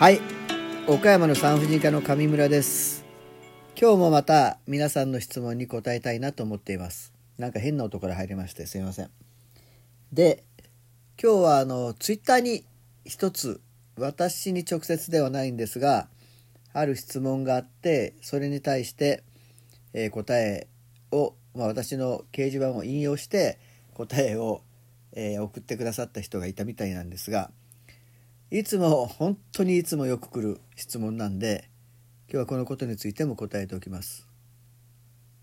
はい。岡山の産婦人科の上村です。今日もまた皆さんの質問に答えたいなと思っています。なんか変な音から入りましてすいません。で今日はあのツイッターに一つ私に直接ではないんですがある質問があってそれに対して、えー答えを、まあ、私の掲示板を引用して答えを、えー送ってくださった人がいたみたいなんですがいつも本当にいつもよく来る質問なんで今日はこのことについても答えておきます。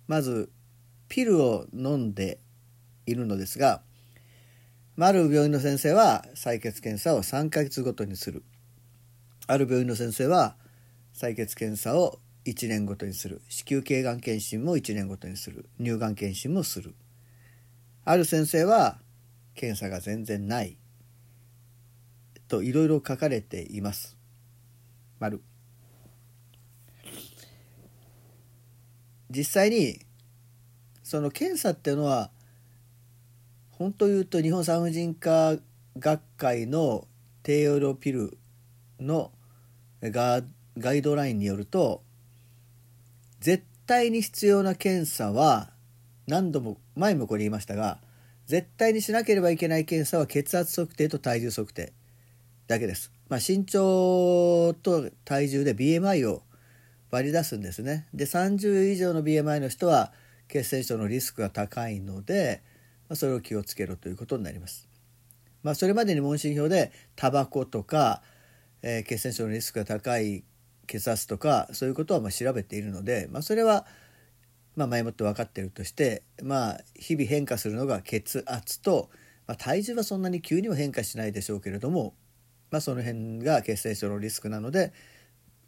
まずピルを飲んでいるのですがある病院の先生は採血検査を3ヶ月ごとにする。ある病院の先生は採血検査を1年ごとにする。子宮頸がん検診も1年ごとにする。乳がん検診もする。ある先生は検査が全然ない。といろいろ書かれています。丸実際にその検査っていうのは本当言うと日本産婦人科学会の低用量ピルのガガイドラインによると絶対に必要な検査は何度も前もこれ言いましたが絶対にしなければいけない検査は血圧測定と体重測定だけです。まあ、身長と体重で BMI を割り出すんですね。で30以上の BMI の人は血栓症のリスクが高いので、まあ、それを気をつけろということになります。まあ、それまでに問診票でタバコとか、えー血栓症のリスクが高い血圧とかそういうことはまあ調べているので、まあ、それはまあ前もって分かっているとして、まあ、日々変化するのが血圧と、まあ、体重はそんなに急には変化しないでしょうけれども、まあ、その辺が血栓症のリスクなので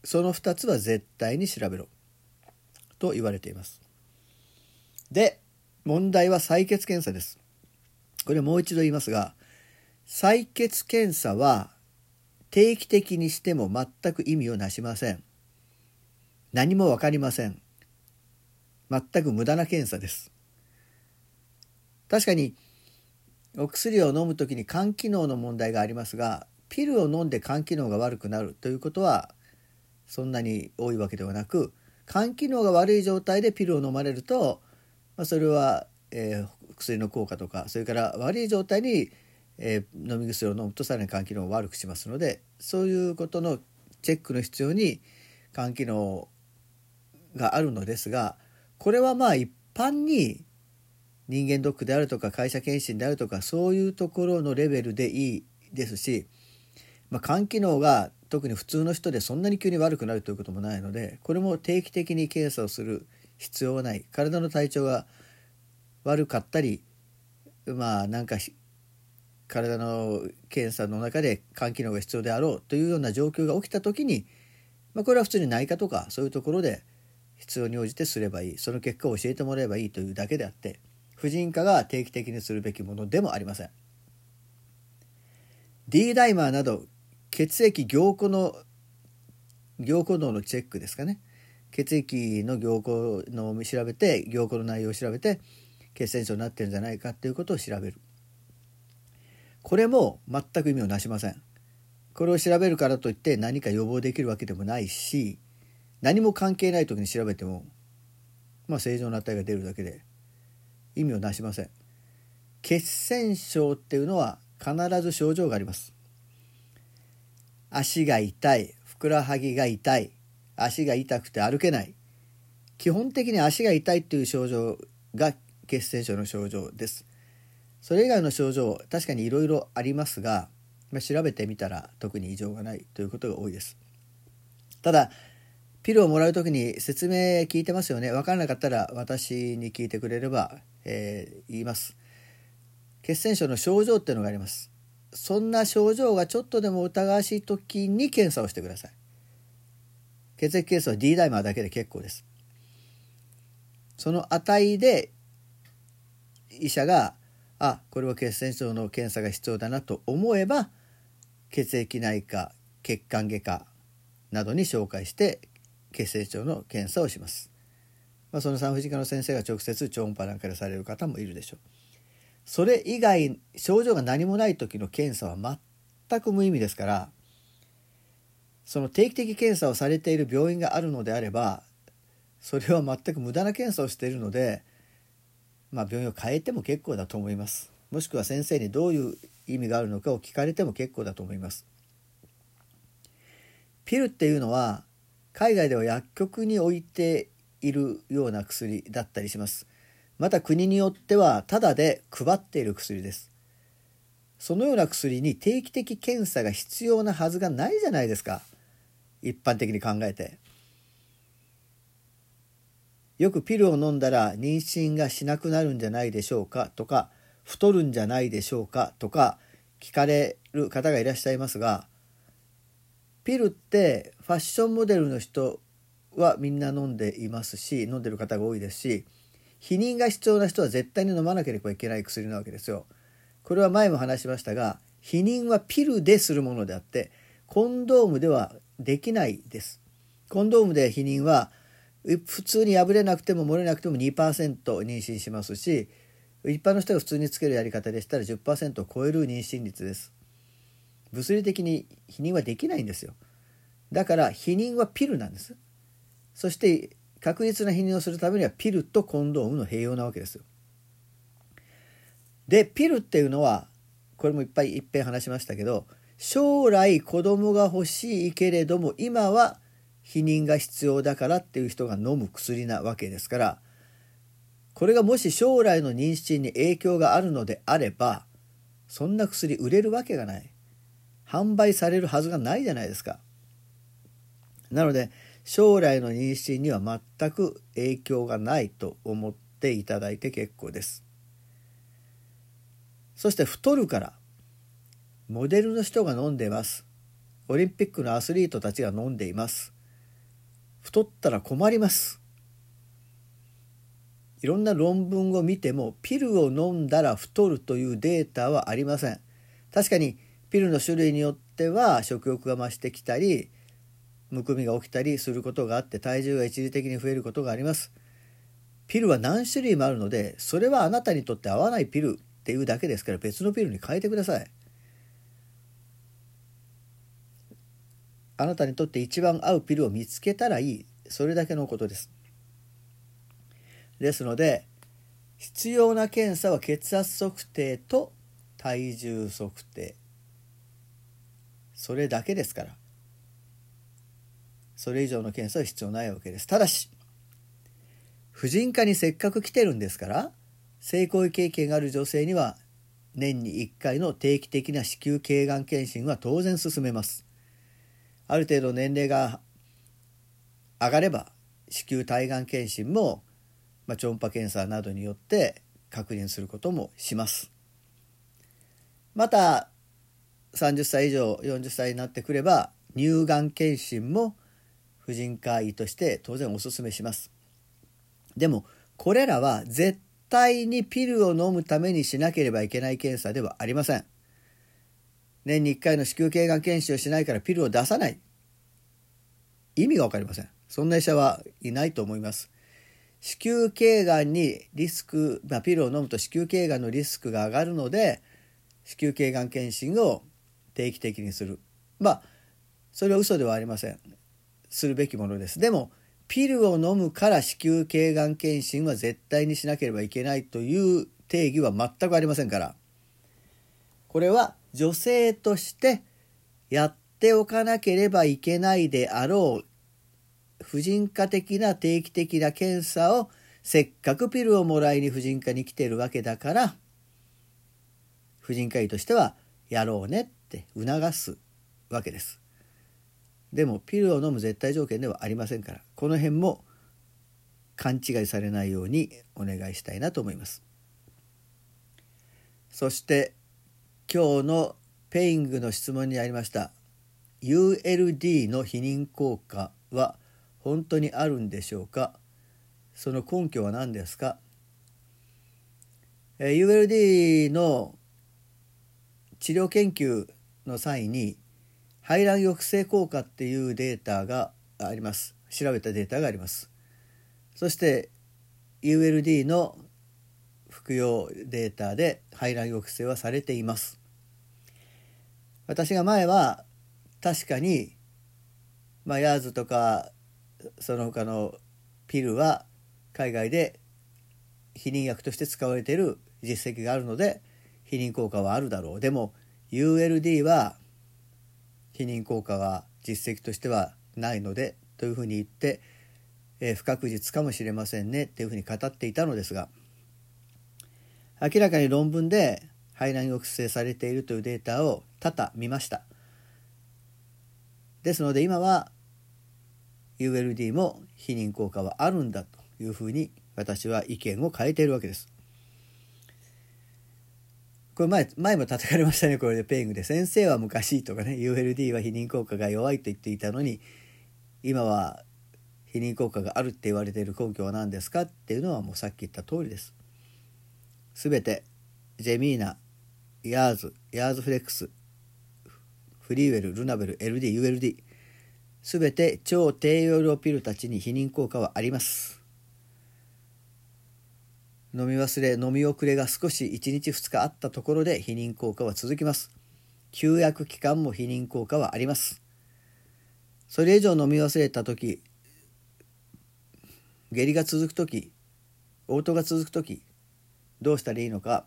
その2つは絶対に調べろと言われています。で問題は採血検査です。これもう一度言いますが採血検査は定期的にしても全く意味をなしません。何も分かりません。全く無駄な検査です。確かにお薬を飲む時に肝機能の問題がありますがピルを飲んで肝機能が悪くなるということはそんなに多いわけではなく肝機能が悪い状態でピルを飲まれると、まあ、それは、えー薬の効果とかそれから悪い状態に、えー飲み薬を飲むとさらに肝機能を悪くしますのでそういうことのチェックの必要に肝機能があるのですがこれはまあ一般に人間ドックであるとか会社検診であるとかそういうところのレベルでいいですし、まあ、肝機能が特に普通の人でそんなに急に悪くなるということもないのでこれも定期的に検査をする必要はない。体の体調が悪かったりまあなんか体の検査の中で肝機能が必要であろうというような状況が起きた時に、まあ、これは普通に内科とかそういうところで必要に応じてすればいい。その結果を教えてもらえばいいというだけであって婦人科が定期的にするべきものでもありません。D ダイマーなど血液凝固の凝固度のチェックですかね。血液の凝固のを調べて凝固の内容を調べて血栓症になってるんじゃないかということを調べる。これも全く意味をなしません。これを調べるからといって何か予防できるわけでもないし何も関係ない時に調べてもまあ正常な値が出るだけで意味をなしません。血栓症っていうのは必ず症状があります。足が痛いふくらはぎが痛い足が痛くて歩けない。基本的に足が痛いっていう症状が血栓症の症状です。それ以外の症状確かにいろいろありますが、まあ、調べてみたら特に異常がないということが多いです。ただピルをもらう時に説明聞いてますよね。分からなかったら私に聞いてくれれば、えー言います。血栓症の症状っていうのがあります。そんな症状がちょっとでも疑わしい時に検査をしてください。血液検査は D ダイマーだけで結構です。その値で医者があこれは血栓症の検査が必要だなと思えば血液内科血管外科などに紹介して血栓症の検査をします、まあ、その産婦人科の先生が直接超音波なんかでされる方もいるでしょう。それ以外症状が何もない時の検査は全く無意味ですからその定期的検査をされている病院があるのであればそれは全く無駄な検査をしているので、まあ、病院を変えても結構だと思います。もしくは先生にどういう意味があるのかを聞かれても結構だと思います。ピルっていうのは海外では薬局に置いているような薬だったりします。また国によってはタダで配っている薬です。そのような薬に定期的検査が必要なはずがないじゃないですか。一般的に考えて。よくピルを飲んだら妊娠がしなくなるんじゃないでしょうか。とか太るんじゃないでしょうか。とか聞かれる方がいらっしゃいますがピルってファッションモデルの人はみんな飲んでいますし飲んでる方が多いですし避妊が必要な人は絶対に飲まなければいけない薬なわけですよ。これは前も話しましたが避妊はピルでするものであってコンドームではできないです。コンドームで避妊は普通に破れなくても漏れなくても2%妊娠しますし一般の人が普通につけるやり方でしたら10%を超える妊娠率です。物理的に避妊はできないんですよ。だから避妊はピルなんです。そして確実な避妊をするためにはピルとコンドームの併用なわけですよ。でピルっていうのはこれもいっぱいいっぺん話しましたけど将来子供が欲しいけれども今は避妊が必要だからっていう人が飲む薬なわけですからこれがもし将来の妊娠に影響があるのであればそんな薬売れるわけがない販売されるはずがないじゃないですかなので将来の妊娠には全く影響がないと思っていただいて結構です。そして太るからモデルの人が飲んでいます。オリンピックのアスリートたちが飲んでいます。太ったら困ります。いろんな論文を見てもピルを飲んだら太るというデータはありません。確かにピルの種類によっては食欲が増してきたりむくみが起きたりすることがあって体重が一時的に増えることがあります。ピルは何種類もあるのでそれはあなたにとって合わないピルっていうだけですから別のピルに変えてください。あなたにとって一番合うピルを見つけたらいいそれだけのことです。ですので必要な検査は血圧測定と体重測定。それだけですから。それ以上の検査は必要ないわけですただし婦人科にせっかく来てるんですから性行為経験がある女性には年に1回の定期的な子宮頸がん検診は当然進めます。ある程度年齢が上がれば子宮体がん検診も、まあ、超音波検査などによって確認することもします。また30歳以上40歳になってくれば乳がん検診も婦人科医として当然お勧めします。でもこれらは絶対にピルを飲むためにしなければいけない検査ではありません。年に1回の子宮頸がん検診をしないからピルを出さない。意味が分かりません。そんな医者はいないと思います。子宮頸がんにリスク、まあ、ピルを飲むと子宮頸がんのリスクが上がるので子宮頸がん検診を定期的にする。まあそれは嘘ではありません。するべきものです。でもピルを飲むから子宮頸がん検診は絶対にしなければいけないという定義は全くありませんからこれは女性としてやっておかなければいけないであろう婦人科的な定期的な検査をせっかくピルをもらいに婦人科に来てるわけだから婦人科医としてはやろうねって促すわけです。でもピルを飲む絶対条件ではありませんからこの辺も勘違いされないようにお願いしたいなと思います。そして今日のペイングの質問にありました ULD の避妊効果は本当にあるんでしょうか？その根拠は何ですか？ULD の治療研究の際に排卵抑制効果っていうデータがあります。調べたデータがあります。そして ULD の服用データで排卵抑制はされています。私が前は確かにまあ、ヤーズとかその他のピルは海外で避妊薬として使われている実績があるので避妊効果はあるだろう。でも ULD は避妊効果は実績としてはないのでというふうに言って、えー、不確実かもしれませんねっていうふうに語っていたのですが明らかに論文で排卵抑制されているというデータを多々見ましたですので今は ULD も避妊効果はあるんだというふうに私は意見を変えているわけです。これ前前も叩かれましたねこれでペイングで先生は昔とかね ULD は避妊効果が弱いと言っていたのに今は避妊効果があるって言われている根拠は何ですかっていうのはもうさっき言った通りです。すべてジェミーナヤーズヤーズフレックスフリーウェルルナベル LDULD すべて超低用量ピルたちに避妊効果はあります飲み忘れ飲み遅れが少し1日2日あったところで避妊効果は続きます。休薬期間も避妊効果はあります。それ以上飲み忘れた時下痢が続く時嘔吐が続く時どうしたらいいのか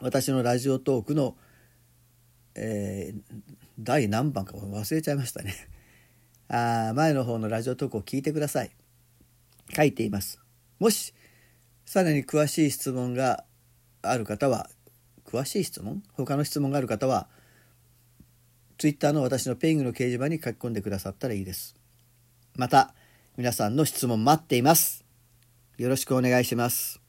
私のラジオトークの、えー、第何番か忘れちゃいましたね。あ前の方のラジオトークを聞いてください。書いています。もしさらに詳しい質問がある方は詳しい質問？他の質問がある方は Twitter の私のペイングの掲示板に書き込んでくださったらいいです。また皆さんの質問待っています。よろしくお願いします。